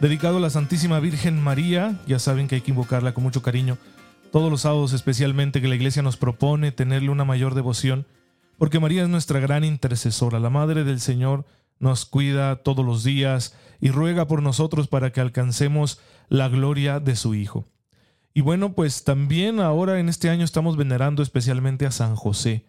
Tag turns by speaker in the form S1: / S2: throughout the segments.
S1: dedicado a la Santísima Virgen María. Ya saben que hay que invocarla con mucho cariño todos los sábados, especialmente que la Iglesia nos propone tenerle una mayor devoción, porque María es nuestra gran intercesora, la Madre del Señor nos cuida todos los días y ruega por nosotros para que alcancemos la gloria de su Hijo. Y bueno, pues también ahora en este año estamos venerando especialmente a San José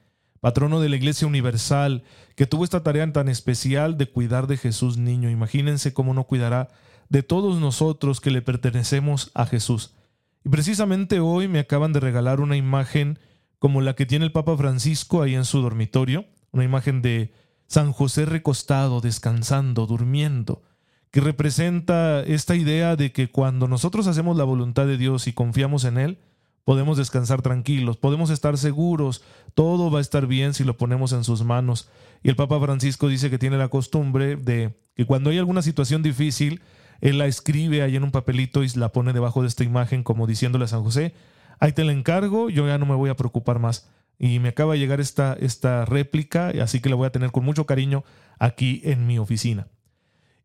S1: patrono de la Iglesia Universal, que tuvo esta tarea tan especial de cuidar de Jesús niño. Imagínense cómo no cuidará de todos nosotros que le pertenecemos a Jesús. Y precisamente hoy me acaban de regalar una imagen como la que tiene el Papa Francisco ahí en su dormitorio, una imagen de San José recostado, descansando, durmiendo, que representa esta idea de que cuando nosotros hacemos la voluntad de Dios y confiamos en Él, podemos descansar tranquilos, podemos estar seguros, todo va a estar bien si lo ponemos en sus manos. Y el Papa Francisco dice que tiene la costumbre de que cuando hay alguna situación difícil, él la escribe ahí en un papelito y la pone debajo de esta imagen como diciéndole a San José, ahí te la encargo, yo ya no me voy a preocupar más. Y me acaba de llegar esta, esta réplica, así que la voy a tener con mucho cariño aquí en mi oficina.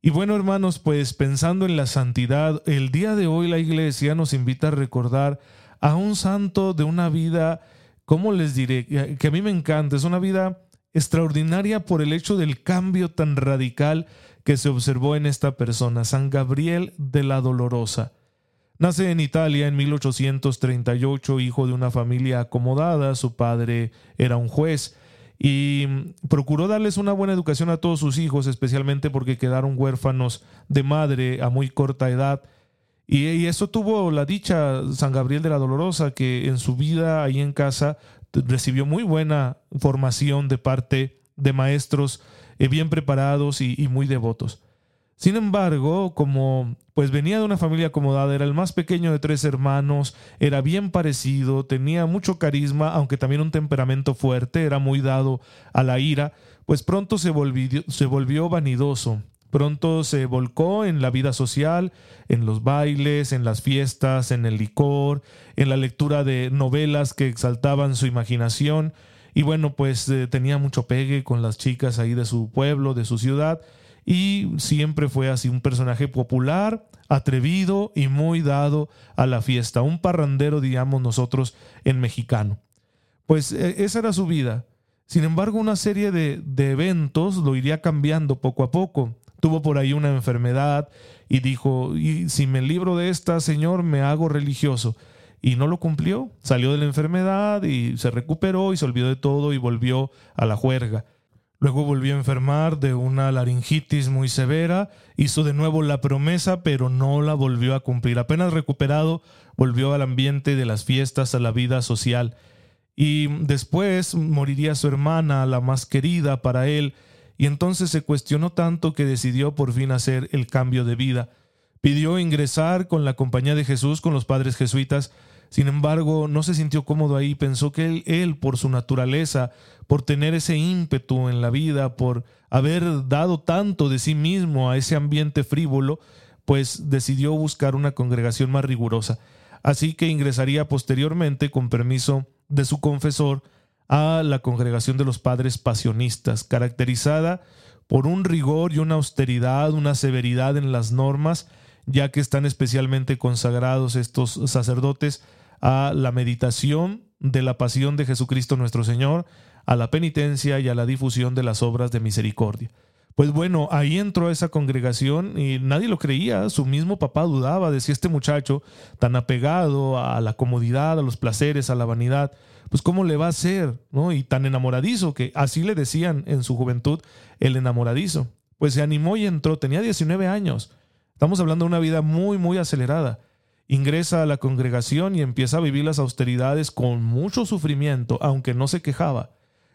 S1: Y bueno, hermanos, pues pensando en la santidad, el día de hoy la iglesia nos invita a recordar a un santo de una vida, ¿cómo les diré? Que a mí me encanta, es una vida extraordinaria por el hecho del cambio tan radical que se observó en esta persona, San Gabriel de la Dolorosa. Nace en Italia en 1838, hijo de una familia acomodada, su padre era un juez y procuró darles una buena educación a todos sus hijos, especialmente porque quedaron huérfanos de madre a muy corta edad y, eso tuvo la dicha San Gabriel de la Dolorosa, que en su vida ahí en casa recibió muy buena formación de parte de maestros eh, bien preparados y, y, muy devotos. Sin embargo, como pues venía de una familia acomodada, era el más pequeño de tres hermanos, era bien parecido, tenía mucho carisma, aunque también un temperamento fuerte, era muy dado a la ira, pues pronto se volvió, se volvió vanidoso Pronto se volcó en la vida social, en los bailes, en las fiestas, en el licor, en la lectura de novelas que exaltaban su imaginación y bueno, pues eh, tenía mucho pegue con las chicas ahí de su pueblo, de su ciudad y siempre fue así un personaje popular, atrevido y muy dado a la fiesta, un parrandero, digamos nosotros, en mexicano. Pues e, esa era su vida. Sin embargo, una serie de, de eventos lo iría cambiando poco a poco tuvo por ahí una enfermedad y dijo, y si me libro de esta, Señor, me hago religioso. Y no lo cumplió, salió de la enfermedad y se recuperó y se olvidó de todo y volvió a la juerga. Luego volvió a enfermar de una laringitis muy severa, hizo de nuevo la promesa, pero no la volvió a cumplir. Apenas recuperado, volvió al ambiente de las fiestas, a la vida social. Y después moriría su hermana, la más querida para él, y entonces se cuestionó tanto que decidió por fin hacer el cambio de vida. Pidió ingresar con la compañía de Jesús, con los padres jesuitas, sin embargo, no se sintió cómodo ahí, pensó que él, él, por su naturaleza, por tener ese ímpetu en la vida, por haber dado tanto de sí mismo a ese ambiente frívolo, pues decidió buscar una congregación más rigurosa. Así que ingresaría posteriormente, con permiso de su confesor, a la congregación de los padres pasionistas, caracterizada por un rigor y una austeridad, una severidad en las normas, ya que están especialmente consagrados estos sacerdotes a la meditación de la pasión de Jesucristo nuestro Señor, a la penitencia y a la difusión de las obras de misericordia. Pues bueno, ahí entró esa congregación y nadie lo creía, su mismo papá dudaba de si este muchacho, tan apegado a la comodidad, a los placeres, a la vanidad, pues cómo le va a ser, ¿no? Y tan enamoradizo, que así le decían en su juventud el enamoradizo. Pues se animó y entró, tenía 19 años. Estamos hablando de una vida muy, muy acelerada. Ingresa a la congregación y empieza a vivir las austeridades con mucho sufrimiento, aunque no se quejaba.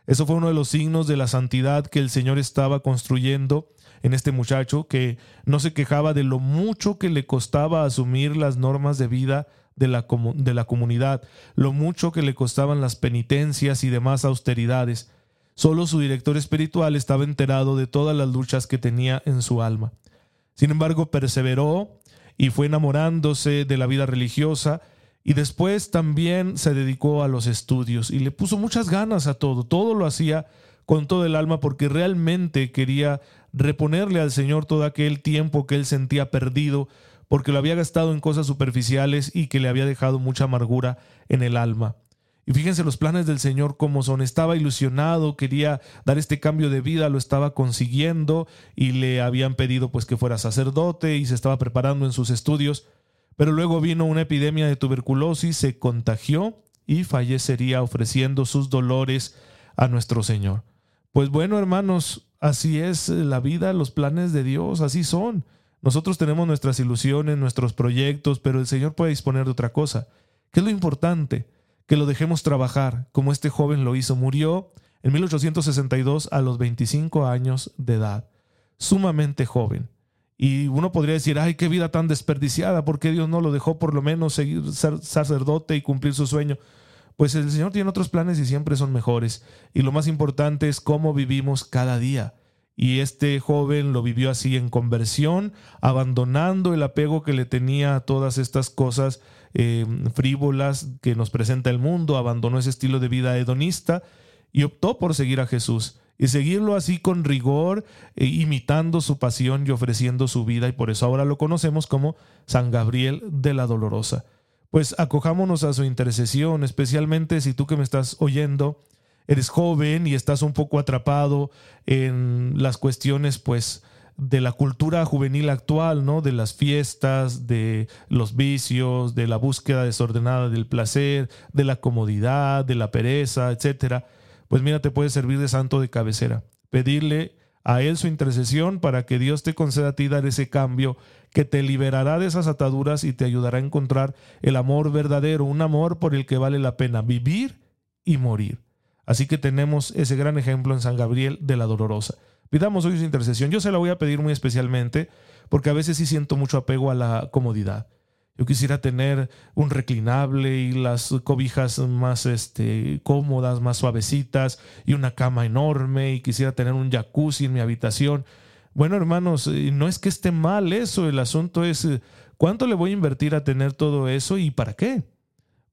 S1: Eso fue uno de los signos de la santidad que el Señor estaba construyendo en este muchacho que no se quejaba de lo mucho que le costaba asumir las normas de vida de la, de la comunidad, lo mucho que le costaban las penitencias y demás austeridades. Solo su director espiritual estaba enterado de todas las luchas que tenía en su alma. Sin embargo, perseveró y fue enamorándose de la vida religiosa y después también se dedicó a los estudios y le puso muchas ganas a todo. Todo lo hacía con todo el alma porque realmente quería reponerle al Señor todo aquel tiempo que él sentía perdido porque lo había gastado en cosas superficiales y que le había dejado mucha amargura en el alma. Y fíjense los planes del Señor cómo son. Estaba ilusionado, quería dar este cambio de vida, lo estaba consiguiendo y le habían pedido pues que fuera sacerdote y se estaba preparando en sus estudios. Pero luego vino una epidemia de tuberculosis, se contagió y fallecería ofreciendo sus dolores a nuestro Señor. Pues bueno, hermanos, así es la vida, los planes de Dios, así son. Nosotros tenemos nuestras ilusiones, nuestros proyectos, pero el Señor puede disponer de otra cosa. ¿Qué es lo importante? Que lo dejemos trabajar, como este joven lo hizo. Murió en 1862 a los 25 años de edad, sumamente joven. Y uno podría decir, ay, qué vida tan desperdiciada, ¿por qué Dios no lo dejó por lo menos seguir ser sacerdote y cumplir su sueño? Pues el Señor tiene otros planes y siempre son mejores. Y lo más importante es cómo vivimos cada día. Y este joven lo vivió así en conversión, abandonando el apego que le tenía a todas estas cosas eh, frívolas que nos presenta el mundo, abandonó ese estilo de vida hedonista y optó por seguir a Jesús y seguirlo así con rigor, eh, imitando su pasión y ofreciendo su vida, y por eso ahora lo conocemos como San Gabriel de la Dolorosa. Pues acojámonos a su intercesión, especialmente si tú que me estás oyendo eres joven y estás un poco atrapado en las cuestiones, pues, de la cultura juvenil actual, ¿no? De las fiestas, de los vicios, de la búsqueda desordenada del placer, de la comodidad, de la pereza, etcétera pues mira, te puede servir de santo de cabecera. Pedirle a Él su intercesión para que Dios te conceda a ti dar ese cambio que te liberará de esas ataduras y te ayudará a encontrar el amor verdadero, un amor por el que vale la pena vivir y morir. Así que tenemos ese gran ejemplo en San Gabriel de la Dolorosa. Pidamos hoy su intercesión. Yo se la voy a pedir muy especialmente porque a veces sí siento mucho apego a la comodidad. Yo quisiera tener un reclinable y las cobijas más este, cómodas, más suavecitas y una cama enorme y quisiera tener un jacuzzi en mi habitación. Bueno, hermanos, eh, no es que esté mal eso, el asunto es eh, cuánto le voy a invertir a tener todo eso y para qué.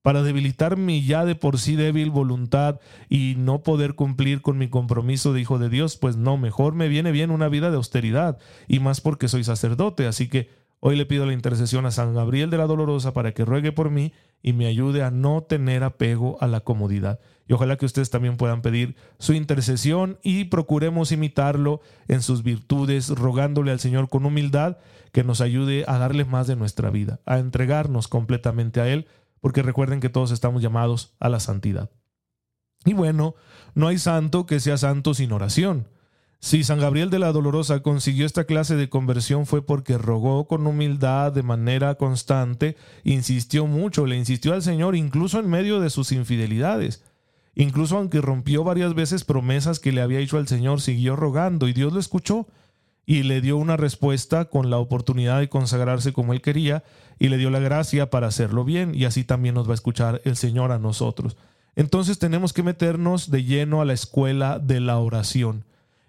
S1: Para debilitar mi ya de por sí débil voluntad y no poder cumplir con mi compromiso de hijo de Dios, pues no, mejor me viene bien una vida de austeridad y más porque soy sacerdote, así que Hoy le pido la intercesión a San Gabriel de la Dolorosa para que ruegue por mí y me ayude a no tener apego a la comodidad. Y ojalá que ustedes también puedan pedir su intercesión y procuremos imitarlo en sus virtudes, rogándole al Señor con humildad que nos ayude a darle más de nuestra vida, a entregarnos completamente a Él, porque recuerden que todos estamos llamados a la santidad. Y bueno, no hay santo que sea santo sin oración. Si San Gabriel de la Dolorosa consiguió esta clase de conversión fue porque rogó con humildad de manera constante, insistió mucho, le insistió al Señor incluso en medio de sus infidelidades. Incluso aunque rompió varias veces promesas que le había hecho al Señor, siguió rogando y Dios lo escuchó y le dio una respuesta con la oportunidad de consagrarse como él quería y le dio la gracia para hacerlo bien y así también nos va a escuchar el Señor a nosotros. Entonces tenemos que meternos de lleno a la escuela de la oración.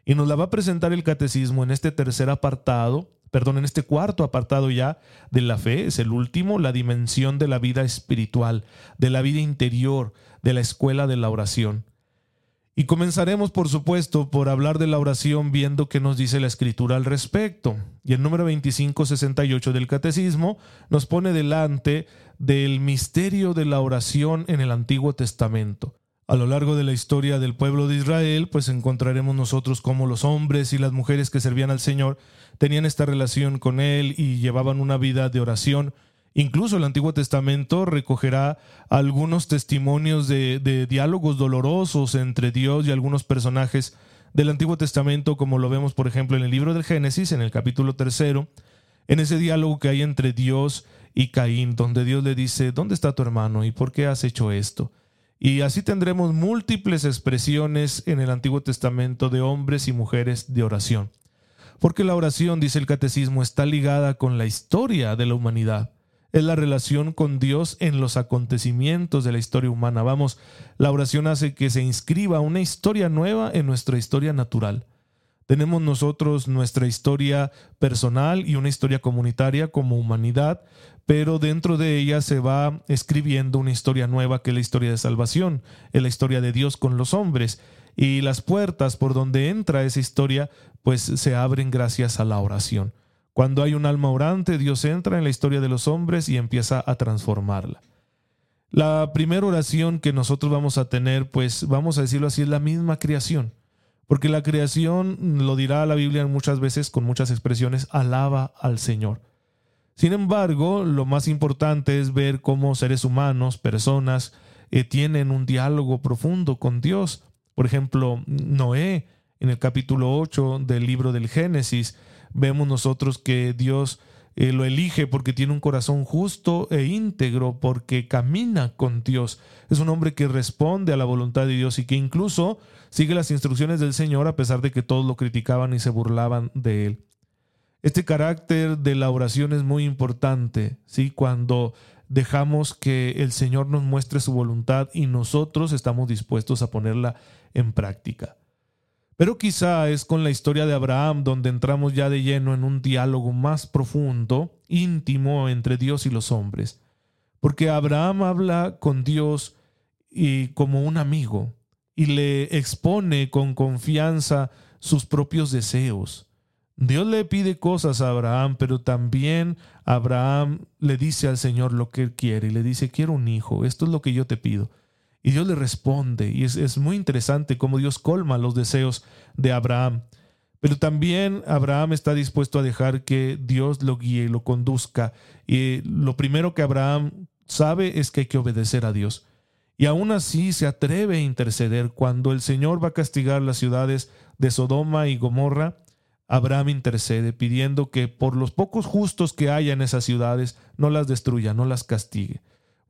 S1: Y nos la va a presentar el catecismo en este tercer apartado, perdón, en este cuarto apartado ya de la fe, es el último, la dimensión de la vida espiritual, de la vida interior, de la escuela de la oración. Y comenzaremos, por supuesto, por hablar de la oración viendo qué nos dice la escritura al respecto. Y el número 2568 del Catecismo nos pone delante del misterio de la oración en el Antiguo Testamento. A lo largo de la historia del pueblo de Israel, pues encontraremos nosotros cómo los hombres y las mujeres que servían al Señor tenían esta relación con Él y llevaban una vida de oración. Incluso el Antiguo Testamento recogerá algunos testimonios de, diálogos dolorosos entre Dios y algunos personajes del Antiguo Testamento, como lo vemos, por ejemplo, en el libro del Génesis, en el capítulo tercero, en ese diálogo que hay entre Dios y Caín, donde Dios le dice, ¿dónde está tu hermano y por qué has hecho esto? Y así tendremos múltiples expresiones en el Antiguo Testamento de hombres y mujeres de oración. porque la oración, dice el catecismo, está ligada con la historia de la humanidad. Es la relación con Dios en los acontecimientos de la historia humana. Vamos, la oración hace que se inscriba una historia nueva en nuestra historia natural. Tenemos nosotros nuestra historia personal y una historia comunitaria como humanidad, pero dentro de ella se va escribiendo una historia nueva que es la historia de salvación, es la historia de Dios con los hombres. Y las puertas por donde entra esa historia, pues se abren gracias a la oración. Cuando hay un alma orante, Dios entra en la historia de los hombres y empieza a transformarla. La primera oración que nosotros vamos a tener, pues vamos a decirlo así, es la misma creación. Porque la creación, lo dirá la Biblia muchas veces con muchas expresiones, alaba al Señor. Sin embargo, lo más importante es ver cómo seres humanos, personas, eh, tienen un diálogo profundo con Dios. Por ejemplo, Noé, en el capítulo 8 del libro del Génesis, vemos nosotros que Dios eh, lo elige porque tiene un corazón justo e íntegro, porque camina con Dios. Es un hombre que responde a la voluntad de Dios y que incluso sigue las instrucciones del Señor a pesar de que todos lo criticaban y se burlaban de él. Este carácter de la oración es muy importante, ¿sí? Cuando dejamos que el Señor nos muestre su voluntad y nosotros estamos dispuestos a ponerla en práctica. Pero quizá es con la historia de Abraham donde entramos ya de lleno en un diálogo más profundo, íntimo entre Dios y los hombres. Porque Abraham habla con Dios y como un amigo y le expone con confianza sus propios deseos Dios le pide cosas a Abraham, pero también Abraham le dice al Señor lo que él quiere y le dice, quiero un hijo, esto es lo que yo te pido. Y Dios le responde y es, muy interesante cómo Dios colma los deseos de Abraham. Pero también Abraham está dispuesto a dejar que Dios lo guíe y lo conduzca. Y lo primero que Abraham sabe es que hay que obedecer a Dios. Y aún así se atreve a interceder cuando el Señor va a castigar las ciudades de Sodoma y Gomorra Abraham intercede pidiendo que por los pocos justos que haya en esas ciudades no las destruya, no las castigue.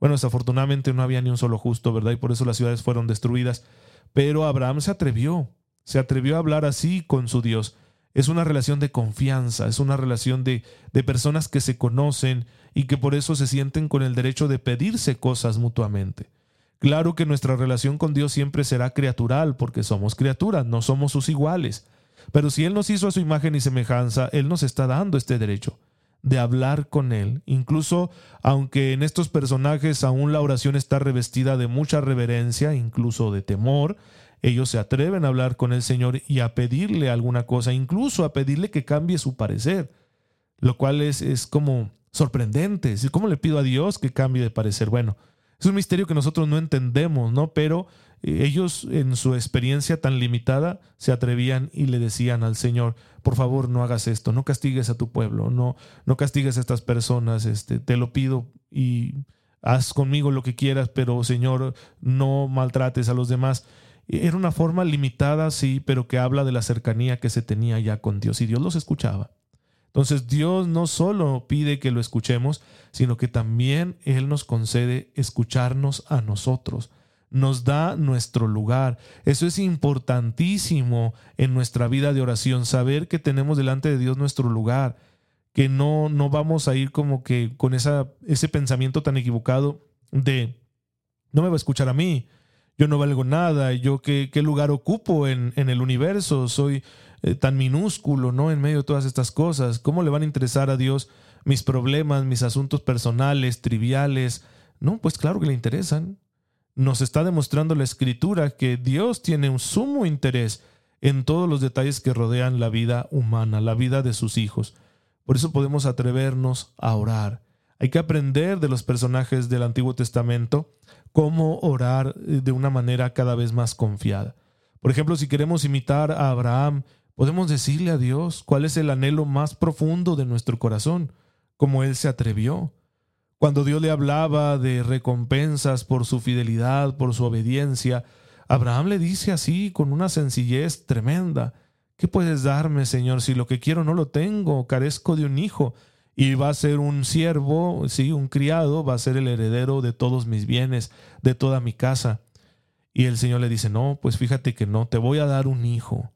S1: Bueno, desafortunadamente no había ni un solo justo, ¿verdad? Y por eso las ciudades fueron destruidas. Pero Abraham se atrevió, se atrevió a hablar así con su Dios. Es una relación de confianza, es una relación de, de personas que se conocen y que por eso se sienten con el derecho de pedirse cosas mutuamente. Claro que nuestra relación con Dios siempre será criatural, porque somos criaturas, no somos sus iguales. Pero si Él nos hizo a su imagen y semejanza, Él nos está dando este derecho de hablar con Él. Incluso aunque en estos personajes aún la oración está revestida de mucha reverencia, incluso de temor, ellos se atreven a hablar con el Señor y a pedirle alguna cosa, incluso a pedirle que cambie su parecer, lo cual es, es como sorprendente. ¿Cómo le pido a Dios que cambie de parecer? Bueno, es un misterio que nosotros no entendemos, ¿no? Pero ellos en su experiencia tan limitada se atrevían y le decían al Señor, por favor no hagas esto, no castigues a tu pueblo, no, no castigues a estas personas, este, te lo pido y haz conmigo lo que quieras, pero Señor, no maltrates a los demás. Era una forma limitada, sí, pero que habla de la cercanía que se tenía ya con Dios y Dios los escuchaba. Entonces Dios no solo pide que lo escuchemos, sino que también Él nos concede escucharnos a nosotros nos da nuestro lugar. Eso es importantísimo en nuestra vida de oración, saber que tenemos delante de Dios nuestro lugar, que no, no vamos a ir como que con esa, ese pensamiento tan equivocado de, no me va a escuchar a mí, yo no valgo nada, yo qué, qué lugar ocupo en, en, el universo, soy eh, tan minúsculo, ¿no? En medio de todas estas cosas, ¿cómo le van a interesar a Dios mis problemas, mis asuntos personales, triviales? No, pues claro que le interesan nos está demostrando la escritura que Dios tiene un sumo interés en todos los detalles que rodean la vida humana, la vida de sus hijos. Por eso podemos atrevernos a orar. Hay que aprender de los personajes del Antiguo Testamento cómo orar de una manera cada vez más confiada. Por ejemplo, si queremos imitar a Abraham, podemos decirle a Dios cuál es el anhelo más profundo de nuestro corazón, como Él se atrevió. Cuando Dios le hablaba de recompensas por su fidelidad, por su obediencia, Abraham le dice así, con una sencillez tremenda, ¿qué puedes darme, Señor, si lo que quiero no lo tengo? Carezco de un hijo y va a ser un siervo, sí, un criado, va a ser el heredero de todos mis bienes, de toda mi casa. Y el Señor le dice, no, pues fíjate que no, te voy a dar un hijo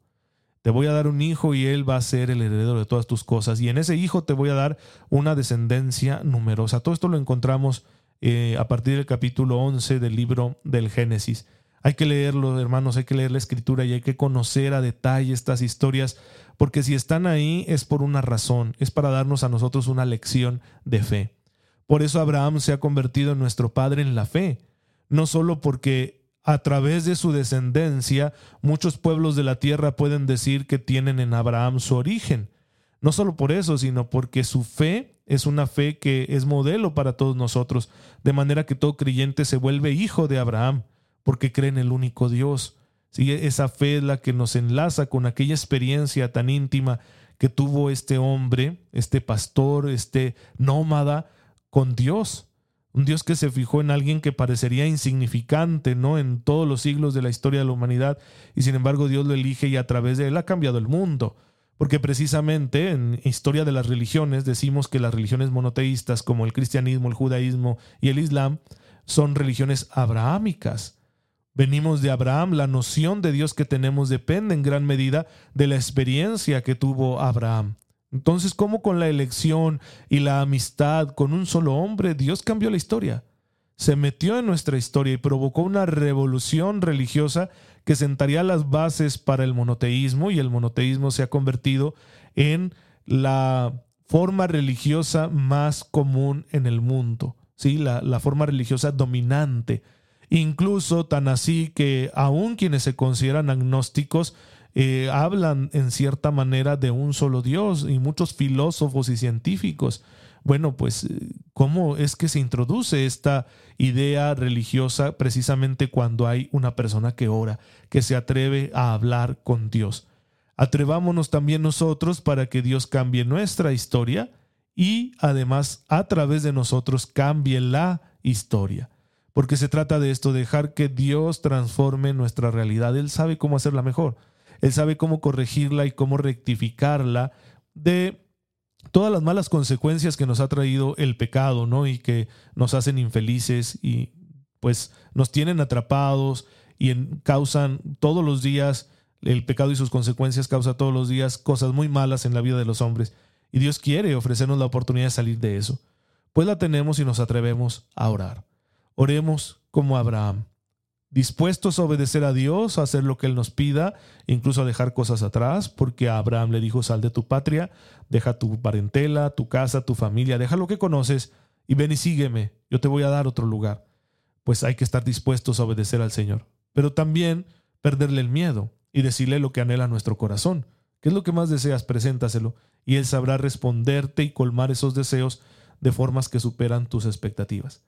S1: te voy a dar un hijo y él va a ser el heredero de todas tus cosas. Y en ese hijo te voy a dar una descendencia numerosa. Todo esto lo encontramos eh, a partir del capítulo 11 del libro del Génesis. Hay que leerlo, hermanos, hay que leer la escritura y hay que conocer a detalle estas historias, porque si están ahí es por una razón, es para darnos a nosotros una lección de fe. Por eso Abraham se ha convertido en nuestro padre en la fe, no solo porque a través de su descendencia muchos pueblos de la tierra pueden decir que tienen en Abraham su origen, no solo por eso, sino porque su fe es una fe que es modelo para todos nosotros, de manera que todo creyente se vuelve hijo de Abraham porque cree en el único Dios. ¿Sí? Esa fe es la que nos enlaza con aquella experiencia tan íntima que tuvo este hombre, este pastor, este nómada, con Dios. Un Dios que se fijó en alguien que parecería insignificante, ¿no? En todos los siglos de la historia de la humanidad, y sin embargo Dios lo elige y a través de él ha cambiado el mundo. Porque precisamente en historia de las religiones decimos que las religiones monoteístas como el cristianismo, el judaísmo y el islam son religiones abrahámicas. Venimos de Abraham, la noción de Dios que tenemos depende en gran medida de la experiencia que tuvo Abraham. Entonces, ¿cómo con la elección y la amistad con un solo hombre Dios cambió la historia? Se metió en nuestra historia y provocó una revolución religiosa que sentaría las bases para el monoteísmo y el monoteísmo se ha convertido en la forma religiosa más común en el mundo, ¿sí? la, la forma religiosa dominante incluso tan así que aún quienes se consideran agnósticos eh, hablan en cierta manera de un solo Dios y muchos filósofos y científicos. Bueno, pues, eh, ¿cómo es que se introduce esta idea religiosa precisamente cuando hay una persona que ora, que se atreve a hablar con Dios? Atrevámonos también nosotros para que Dios cambie nuestra historia y además a través de nosotros cambie la historia porque se trata de esto, dejar que Dios transforme nuestra realidad. Él sabe cómo hacerla mejor, Él sabe cómo corregirla y cómo rectificarla de todas las malas consecuencias que nos ha traído el pecado, ¿no? Y que nos hacen infelices y pues nos tienen atrapados y causan todos los días, el pecado y sus consecuencias causa todos los días cosas muy malas en la vida de los hombres. Y Dios quiere ofrecernos la oportunidad de salir de eso. Pues la tenemos y nos atrevemos a orar. Oremos como Abraham, dispuestos a obedecer a Dios, a hacer lo que Él nos pida, incluso a dejar cosas atrás, porque a Abraham le dijo, sal de tu patria, deja tu parentela, tu casa, tu familia, deja lo que conoces y ven y sígueme, yo te voy a dar otro lugar. Pues hay que estar dispuestos a obedecer al Señor, pero también perderle el miedo y decirle lo que anhela nuestro corazón. ¿Qué es lo que más deseas? Preséntaselo y Él sabrá responderte y colmar esos deseos de formas que superan tus expectativas.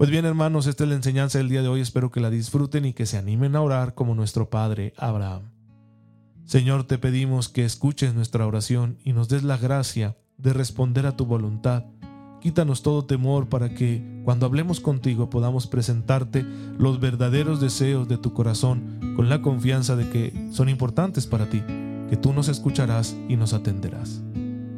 S1: Pues bien, hermanos, esta es la enseñanza del día de hoy. Espero que la disfruten y que se animen a orar como nuestro Padre Abraham. Señor, te pedimos que escuches nuestra oración y nos des la gracia de responder a tu voluntad. Quítanos todo temor para que, cuando hablemos contigo, podamos presentarte los verdaderos deseos de tu corazón con la confianza de que son importantes para ti, que tú nos escucharás y nos atenderás.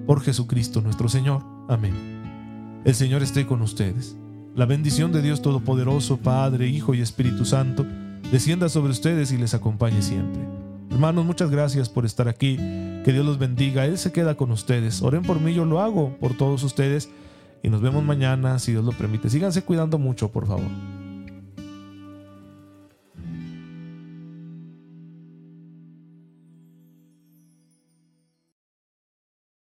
S1: Por Jesucristo nuestro Señor. Amén. El Señor esté con ustedes la bendición de Dios Todopoderoso, Padre, Hijo y Espíritu Santo, descienda sobre ustedes y les acompañe siempre. Hermanos, muchas gracias por estar aquí. Que Dios los bendiga. Él se queda con ustedes. Oren por mí, yo lo hago por todos ustedes. Y nos vemos mañana, si Dios lo permite. Síganse cuidando mucho, por favor.